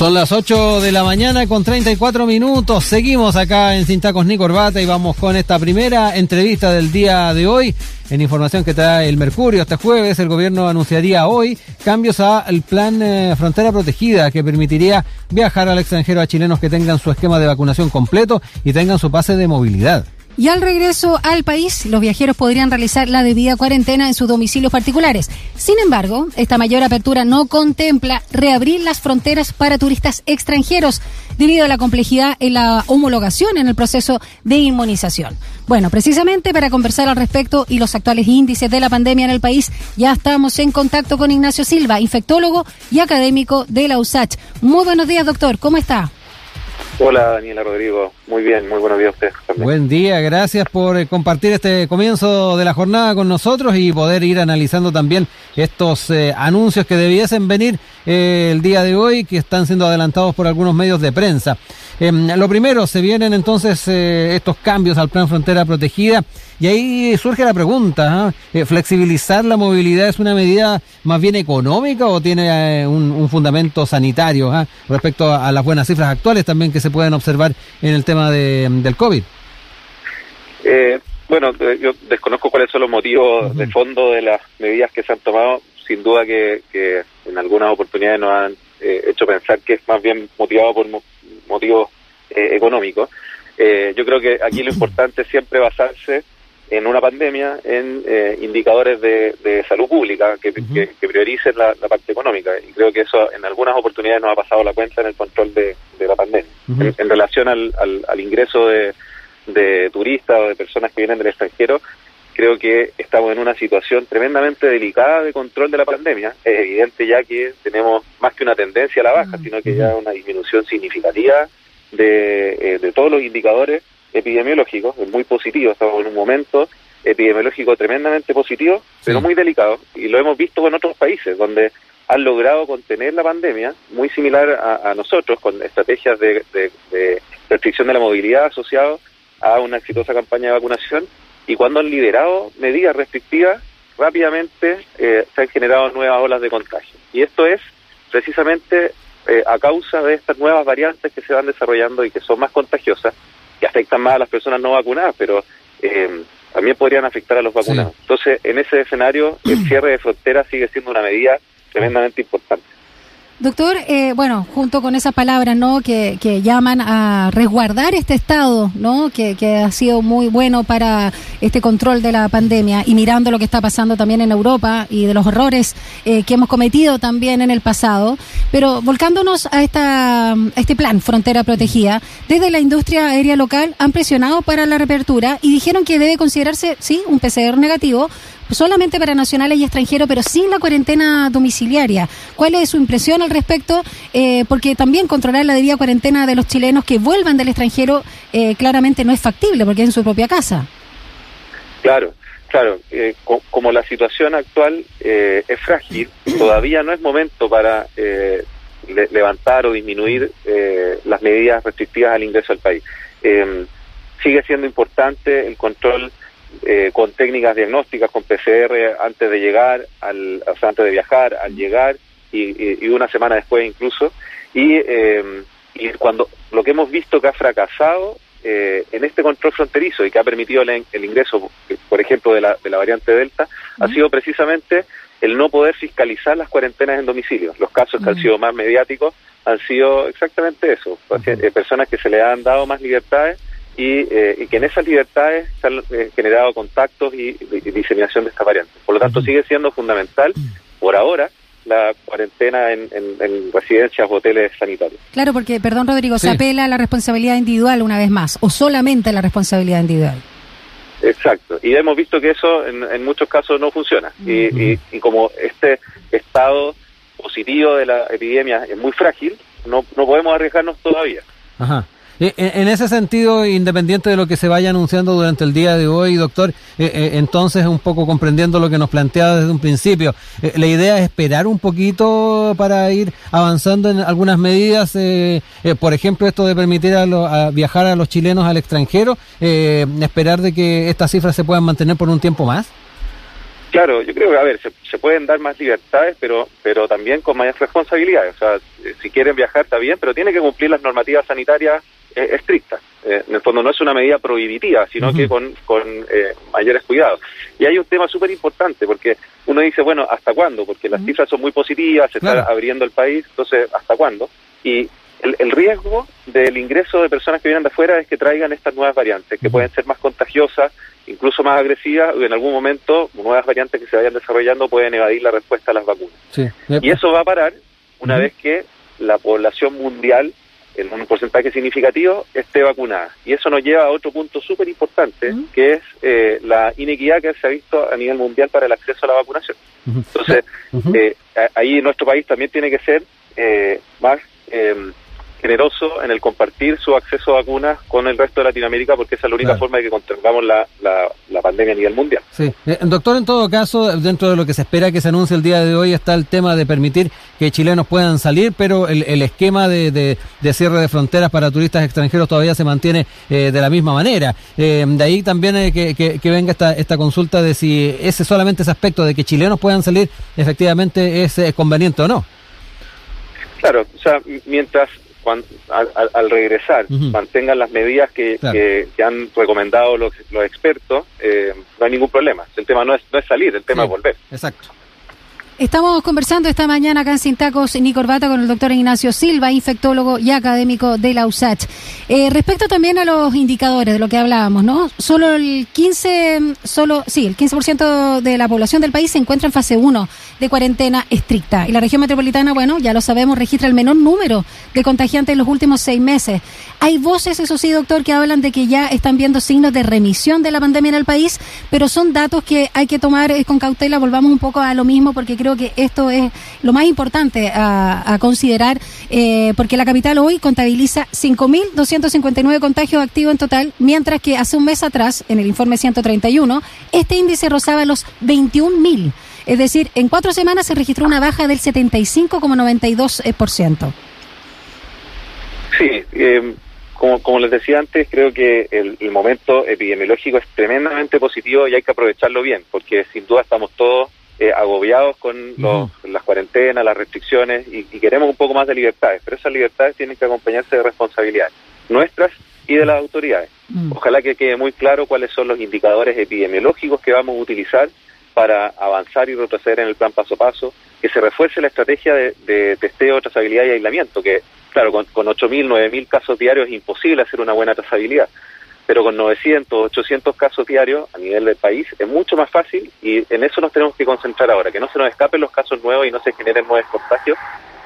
Son las 8 de la mañana con 34 minutos. Seguimos acá en Sin Tacos ni Corbata y vamos con esta primera entrevista del día de hoy. En información que trae el Mercurio, este jueves el gobierno anunciaría hoy cambios al plan eh, Frontera Protegida que permitiría viajar al extranjero a chilenos que tengan su esquema de vacunación completo y tengan su pase de movilidad. Y al regreso al país, los viajeros podrían realizar la debida cuarentena en sus domicilios particulares. Sin embargo, esta mayor apertura no contempla reabrir las fronteras para turistas extranjeros debido a la complejidad en la homologación en el proceso de inmunización. Bueno, precisamente para conversar al respecto y los actuales índices de la pandemia en el país, ya estamos en contacto con Ignacio Silva, infectólogo y académico de la USACH. Muy buenos días, doctor. ¿Cómo está? Hola Daniela Rodrigo, muy bien, muy buenos días a ustedes también. Buen día, gracias por eh, compartir este comienzo de la jornada con nosotros y poder ir analizando también estos eh, anuncios que debiesen venir eh, el día de hoy, que están siendo adelantados por algunos medios de prensa. Em, lo primero, se vienen entonces estos cambios al plan Frontera Protegida y ahí surge la pregunta, ¿ah? ¿flexibilizar la movilidad es una medida más bien económica o tiene un, fundamento sanitario ¿ah? respecto a, las buenas cifras actuales también que se pueden observar en el tema de, del COVID? Eh, bueno, eh, yo desconozco cuáles son los motivos de fondo de las medidas que se han tomado. Sin duda que, en algunas oportunidades nos han eh, hecho pensar que es más bien motivado por motivos económicos. yo creo que aquí lo importante es siempre basarse en una pandemia en indicadores de, salud pública que, prioricen la, parte económica. Y creo que eso en algunas oportunidades nos ha pasado la cuenta en el control de, la pandemia. en, relación al, al ingreso de de turistas o de personas que vienen del extranjero, creo que estamos en una situación tremendamente delicada de control de la pandemia. Es evidente ya que tenemos más que una tendencia a la baja, sino que ya una disminución significativa de, eh, de todos los indicadores epidemiológicos. Es muy positivo, estamos en un momento epidemiológico tremendamente positivo, pero muy delicado. Y lo hemos visto con otros países, donde han logrado contener la pandemia, muy similar a, nosotros, con estrategias de, de, de restricción de la movilidad asociados a una exitosa campaña de vacunación y cuando han liderado medidas restrictivas, rápidamente eh, se han generado nuevas olas de contagio. Y esto es precisamente eh, a causa de estas nuevas variantes que se van desarrollando y que son más contagiosas, que afectan más a las personas no vacunadas, pero eh, también podrían afectar a los vacunados. Entonces, en ese escenario, el cierre de fronteras sigue siendo una medida tremendamente importante. Doctor, eh, bueno, junto con esas palabras, ¿no? Que, que, llaman a resguardar este estado, ¿no? Que, que, ha sido muy bueno para este control de la pandemia y mirando lo que está pasando también en Europa y de los horrores eh, que hemos cometido también en el pasado. Pero volcándonos a, esta, a este plan, Frontera Protegida, desde la industria aérea local han presionado para la reapertura y dijeron que debe considerarse, sí, un PCR negativo solamente para nacionales y extranjeros, pero sin la cuarentena domiciliaria. ¿Cuál es su impresión al respecto? Eh, porque también controlar la debida cuarentena de los chilenos que vuelvan del extranjero eh, claramente no es factible porque es en su propia casa. Claro, claro. Eh, como la situación actual es frágil, todavía no es momento para levantar o disminuir las medidas restrictivas al ingreso al país. sigue siendo importante el control eh, con técnicas diagnósticas, con PCR antes de llegar, al, o sea, antes de viajar, al llegar y, una semana después incluso. Y, eh, y cuando lo que hemos visto que ha fracasado eh, en este control fronterizo y que ha permitido el, ingreso, por ejemplo, de la, de la variante Delta, ha sido precisamente el no poder fiscalizar las cuarentenas en domicilio. Los casos que han sido más mediáticos han sido exactamente eso, personas que se le han dado más libertades eh, y, que en esas libertades se han eh, generado contactos y, diseminación de estas variantes. Por lo tanto, sigue siendo fundamental, por ahora, la cuarentena en, residencias o hoteles sanitarios. Claro, porque, perdón Rodrigo, se apela a la responsabilidad individual una vez más, o solamente a la responsabilidad individual. Exacto, y hemos visto que eso en, muchos casos no funciona. y, y, como este estado positivo de la epidemia es muy frágil, no, no podemos arriesgarnos todavía. Ajá. Eh, eh, en ese sentido, independiente de lo que se vaya anunciando durante el día de hoy, doctor, eh, entonces un poco comprendiendo lo que nos planteaba desde un principio, la idea es esperar un poquito para ir avanzando en algunas medidas, por ejemplo, esto de permitir a, viajar a los chilenos al extranjero, esperar de que estas cifras se puedan mantener por un tiempo más. Claro, yo creo que, a ver, se, pueden dar más libertades, pero pero también con más responsabilidades. O sea, eh, si quieren viajar está bien, pero tiene que cumplir las normativas sanitarias eh, estrictas. Eh, en el fondo no es una medida prohibitiva, sino que con, con mayores cuidados. Y hay un tema súper importante, porque uno dice, bueno, ¿hasta cuándo? Porque las cifras son muy positivas, se está abriendo el país, entonces, ¿hasta cuándo? Y el, riesgo del ingreso de personas que vienen de afuera es que traigan estas nuevas variantes, que pueden ser más contagiosas, incluso más agresivas, y en algún momento nuevas variantes que se vayan desarrollando pueden evadir la respuesta a las vacunas. Y eso va a parar una vez que la población mundial, en un porcentaje significativo, esté vacunada. Y eso nos lleva a otro punto súper importante, que es eh, la inequidad que se ha visto a nivel mundial para el acceso a la vacunación. Entonces, eh, ahí nuestro país también tiene que ser eh, más generoso en el compartir su acceso a vacunas con el resto de Latinoamérica porque esa es la única forma de que controlemos la, la, pandemia a nivel mundial. Sí. Eh, doctor, en todo caso, dentro de lo que se espera que se anuncie el día de hoy está el tema de permitir que chilenos puedan salir, pero el, el esquema de, de, cierre de fronteras para turistas extranjeros todavía se mantiene eh, de la misma manera. Eh, de ahí también que, que, venga esta, esta consulta de si ese solamente ese aspecto de que chilenos puedan salir efectivamente es conveniente o no. Claro, o sea, mientras al, regresar mantengan las medidas que, que, han recomendado los, los expertos, eh, no hay ningún problema. El tema no es, no es salir, el tema es volver. Exacto. Estamos conversando esta mañana acá en Sin Tacos ni Corbata con el doctor Ignacio Silva, infectólogo y académico de la USACH. Eh, respecto también a los indicadores de lo que hablábamos, ¿no? Solo el 15, solo, sí, el 15% de la población del país se encuentra en fase 1 de cuarentena estricta. Y la región metropolitana, bueno, ya lo sabemos, registra el menor número de contagiantes en los últimos seis meses. Hay voces, eso sí, doctor, que hablan de que ya están viendo signos de remisión de la pandemia en el país, pero son datos que hay que tomar eh, con cautela. Volvamos un poco a lo mismo porque creo que esto es lo más importante a, considerar, eh, porque la capital hoy contabiliza 5.259 contagios activos en total, mientras que hace un mes atrás, en el informe 131, este índice rozaba los 21.000. Es decir, en cuatro semanas se registró una baja del 75,92%. Sí, eh, como, como les decía antes, creo que el, el, momento epidemiológico es tremendamente positivo y hay que aprovecharlo bien, porque sin duda estamos todos eh, agobiados con las cuarentenas, las restricciones y, queremos un poco más de libertades, pero esas libertades tienen que acompañarse de responsabilidades nuestras y de las autoridades. Mm. Ojalá que quede muy claro cuáles son los indicadores epidemiológicos que vamos a utilizar para avanzar y retroceder en el plan paso a paso, que se refuerce la estrategia de, testeo, trazabilidad y aislamiento, que claro, con, con 8.000, 9.000 casos diarios es imposible hacer una buena trazabilidad pero con 900, 800 casos diarios a nivel del país es mucho más fácil y en eso nos tenemos que concentrar ahora, que no se nos escapen los casos nuevos y no se generen nuevos contagios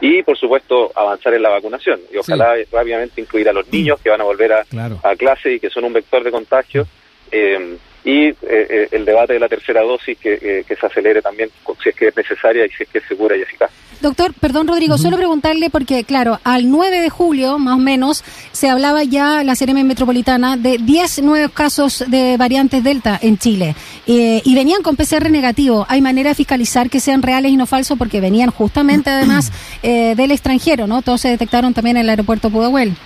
y por supuesto avanzar en la vacunación. Y ojalá rápidamente incluir a los niños que van a volver a, a clase y que son un vector de contagio. Eh, y eh, eh, el debate de la tercera dosis que, eh, que, se acelere también si es que es necesaria y si es que es segura y eficaz. Doctor, perdón Rodrigo, solo preguntarle porque, claro, al 9 de julio, más o menos, se hablaba ya la CRM metropolitana de 10 nuevos casos de variantes Delta en Chile y venían con PCR negativo. ¿Hay manera de fiscalizar que sean reales y no falsos? Porque venían justamente, además, del extranjero, ¿no? Todos se detectaron también en el aeropuerto Pudahuel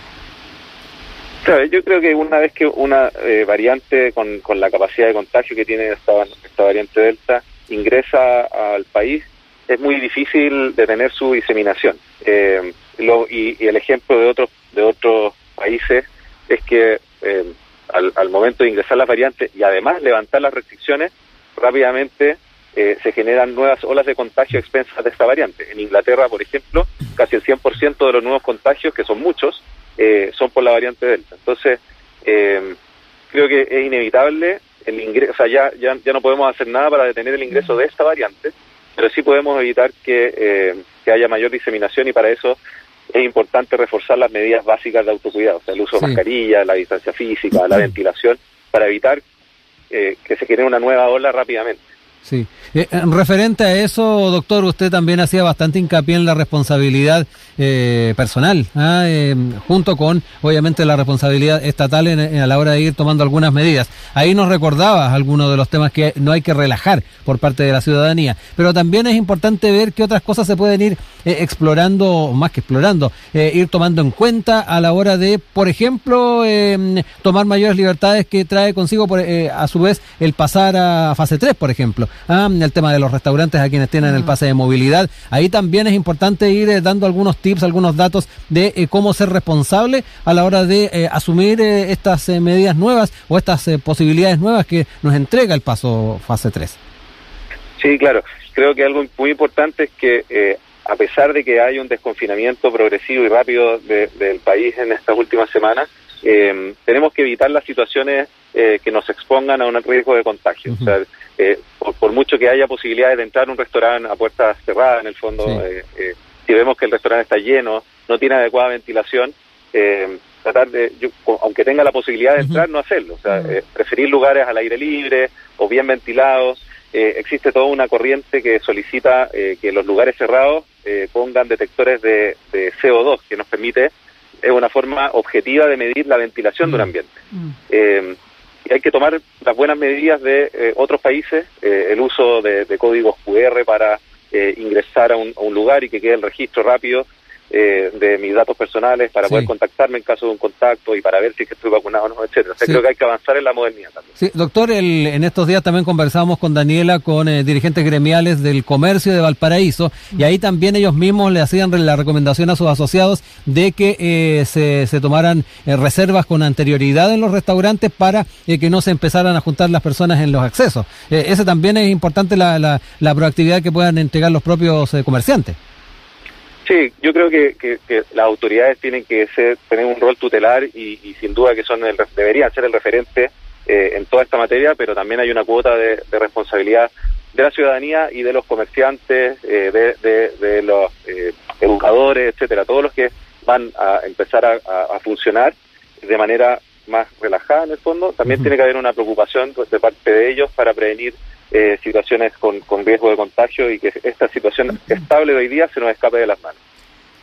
yo creo que una vez que una eh, variante con, con, la capacidad de contagio que tiene esta, esta variante Delta ingresa al país, es muy difícil detener su diseminación. Eh, y, el ejemplo de otros de otros países es que eh, al, al, momento de ingresar las variantes y además levantar las restricciones, rápidamente se generan nuevas olas de contagio expensas de esta variante. En Inglaterra, por ejemplo, casi el 100% de los nuevos contagios, que son muchos, eh, son por la variante Delta. Entonces, eh, creo que es inevitable el ingreso, o sea, ya, ya, ya no podemos hacer nada para detener el ingreso de esta variante, pero sí podemos evitar que, eh, que haya mayor diseminación y para eso es importante reforzar las medidas básicas de autocuidado, o sea, el uso de mascarilla, la distancia física, la ventilación, para evitar que se genere una nueva ola rápidamente. Sí. Eh, referente a eso, doctor, usted también hacía bastante hincapié en la responsabilidad eh, personal, ¿ah? eh, junto con, obviamente, la responsabilidad estatal a la hora de ir tomando algunas medidas. Ahí nos recordaba algunos de los temas que no hay que relajar por parte de la ciudadanía, pero también es importante ver qué otras cosas se pueden ir explorando, más que explorando, ir tomando en cuenta a la hora de, por ejemplo, tomar mayores libertades que trae consigo, por, a su vez, el pasar a fase 3, por ejemplo. Ah, el tema de los restaurantes a quienes tienen el mm. pase de movilidad. Ahí también es importante ir eh, dando algunos tips, algunos datos de eh, cómo ser responsable a la hora de eh, asumir estas medidas nuevas o estas posibilidades nuevas que nos entrega el paso fase 3. Sí, claro. Creo que algo muy importante es que a pesar de que hay un desconfinamiento progresivo y rápido del país en estas últimas semanas, eh, tenemos que evitar las situaciones eh, que nos expongan a un riesgo de contagio. o sea, eh, por, mucho que haya posibilidades de entrar a un restaurante a puertas cerradas, en el fondo, si vemos que el restaurante está lleno, no tiene adecuada ventilación, tratar de, aunque tenga la posibilidad de entrar, no hacerlo. O sea, preferir lugares al aire libre o bien ventilados. existe toda una corriente que solicita que los lugares cerrados pongan detectores de, de CO2 que nos permite es una forma objetiva de medir la ventilación de un mm. ambiente. Mm. Eh, hay que tomar las buenas medidas de eh, otros países, eh, el uso de, códigos QR para ingresar a un, a un, lugar y que quede el registro rápido eh, de mis datos personales para poder contactarme en caso de un contacto y para ver si es que estoy vacunado o no, etcétera. creo que hay que avanzar en la modernidad también. Sí, doctor, el, en estos días también conversamos con Daniela, con eh, dirigentes gremiales del comercio de Valparaíso, y ahí también ellos mismos le hacían la recomendación a sus asociados de que eh, se, se, tomaran reservas con anterioridad en los restaurantes para que no se empezaran a juntar las personas en los accesos. ese también es importante la, la, la proactividad que puedan entregar los propios comerciantes. Sí, yo creo que, que, las autoridades tienen que ser, tener un rol tutelar y, sin duda que son el, deberían ser el referente eh, en toda esta materia, pero también hay una cuota de, responsabilidad de la ciudadanía y de los comerciantes, eh, de, los eh, educadores, etcétera, todos los que van a empezar a, funcionar de manera más relajada en el fondo. También tiene que haber una preocupación pues, de parte de ellos para prevenir eh, situaciones con, con, riesgo de contagio y que esta situación estable de hoy día se nos escape de las manos.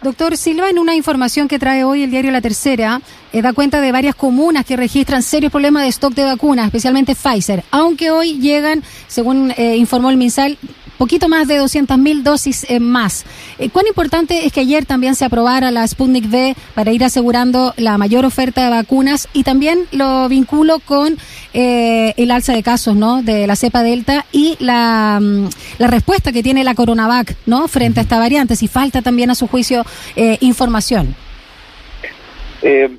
Doctor Silva, en una información que trae hoy el diario La Tercera, eh, da cuenta de varias comunas que registran serios problemas de stock de vacunas, especialmente Pfizer, aunque hoy llegan, según eh, informó el MinSal, poquito más de 200.000 dosis eh, más. Eh, ¿Cuán importante es que ayer también se aprobara la Sputnik V para ir asegurando la mayor oferta de vacunas? Y también lo vinculo con eh, el alza de casos ¿no? de la cepa Delta y la, mm, la respuesta que tiene la Coronavac ¿no? frente a esta variante, si falta también a su juicio información. Eh,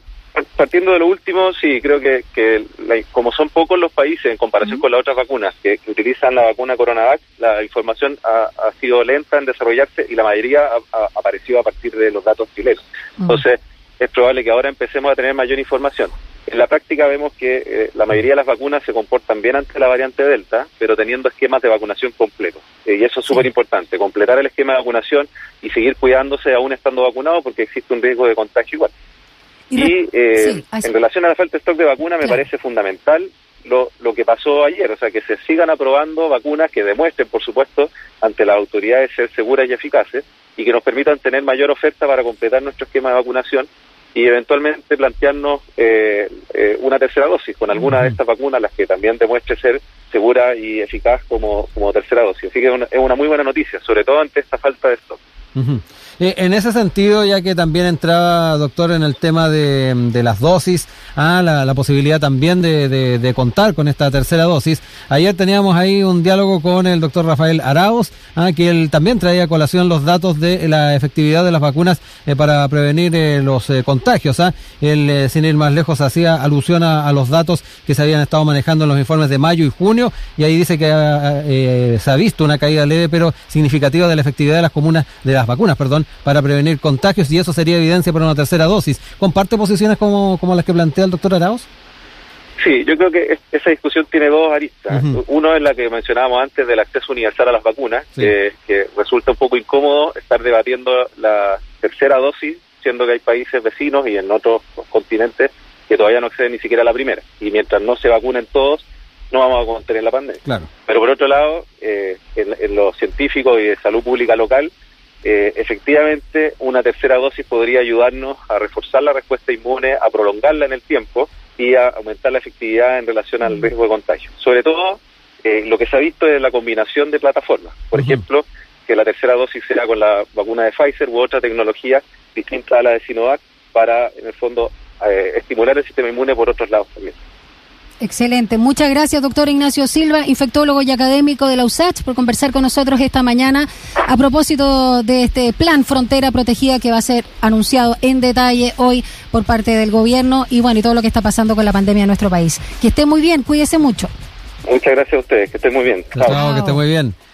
partiendo de lo último, sí, creo que, que como son pocos los países en comparación con las otras vacunas que, utilizan la vacuna Coronavac, la información ha, sido lenta en desarrollarse y la mayoría ha, aparecido a partir de los datos chilenos. Entonces, es probable que ahora empecemos a tener mayor información. En la práctica vemos que eh, la mayoría de las vacunas se comportan bien ante la variante Delta, pero teniendo esquemas de vacunación completos. Eh, y eso es súper importante, completar el esquema de vacunación y seguir cuidándose aún estando vacunado porque existe un riesgo de contagio igual. Y, eh, en relación a la falta de stock de vacunas, me parece fundamental lo, lo que pasó ayer, o sea, que se sigan aprobando vacunas que demuestren, por supuesto, ante las autoridades ser seguras y eficaces y que nos permitan tener mayor oferta para completar nuestro esquema de vacunación y eventualmente plantearnos eh, eh, una tercera dosis con alguna de estas vacunas, las que también demuestre ser segura y eficaz como, como tercera dosis. Así que es una, muy buena noticia, sobre todo ante esta falta de stock. Eh, en ese sentido, ya que también entraba, doctor, en el tema de, las dosis, ah, la, posibilidad también de, contar con esta tercera dosis. Ayer teníamos ahí un diálogo con el doctor Rafael Arauz, ah, que él también traía a colación los datos de la efectividad de las vacunas eh, para prevenir eh, los contagios. Ah. Él, sin ir más lejos, hacía alusión a, los datos que se habían estado manejando en los informes de mayo y junio, y ahí dice que se ha visto una caída leve pero significativa de la efectividad de las comunas, de las vacunas, perdón, para prevenir contagios y eso sería evidencia para una tercera dosis. ¿Comparte posiciones como, como las que plantea el doctor Arauz? Sí, yo creo que esa discusión tiene dos aristas. Uno es la que mencionábamos antes del acceso universal a las vacunas, que, resulta un poco incómodo estar debatiendo la tercera dosis, siendo que hay países vecinos y en otros continentes que todavía no acceden ni siquiera a la primera. Y mientras no se vacunen todos, no vamos a contener la pandemia. Pero por otro lado, eh, en, en los científicos y de salud pública local, eh, efectivamente una tercera dosis podría ayudarnos a reforzar la respuesta inmune, a prolongarla en el tiempo y a aumentar la efectividad en relación al riesgo de contagio. Sobre todo, eh, lo que se ha visto es la combinación de plataformas. Por ejemplo, que la tercera dosis sea con la vacuna de Pfizer u otra tecnología distinta a la de Sinovac para, en el fondo, eh, estimular el sistema inmune por otros lados también. Excelente. Muchas gracias, doctor Ignacio Silva, infectólogo y académico de la USACH, por conversar con nosotros esta mañana a propósito de este plan Frontera Protegida que va a ser anunciado en detalle hoy por parte del gobierno y bueno, y todo lo que está pasando con la pandemia en nuestro país. Que esté muy bien, cuídese mucho. Muchas gracias a ustedes, que esté muy bien. Chao, que esté muy bien.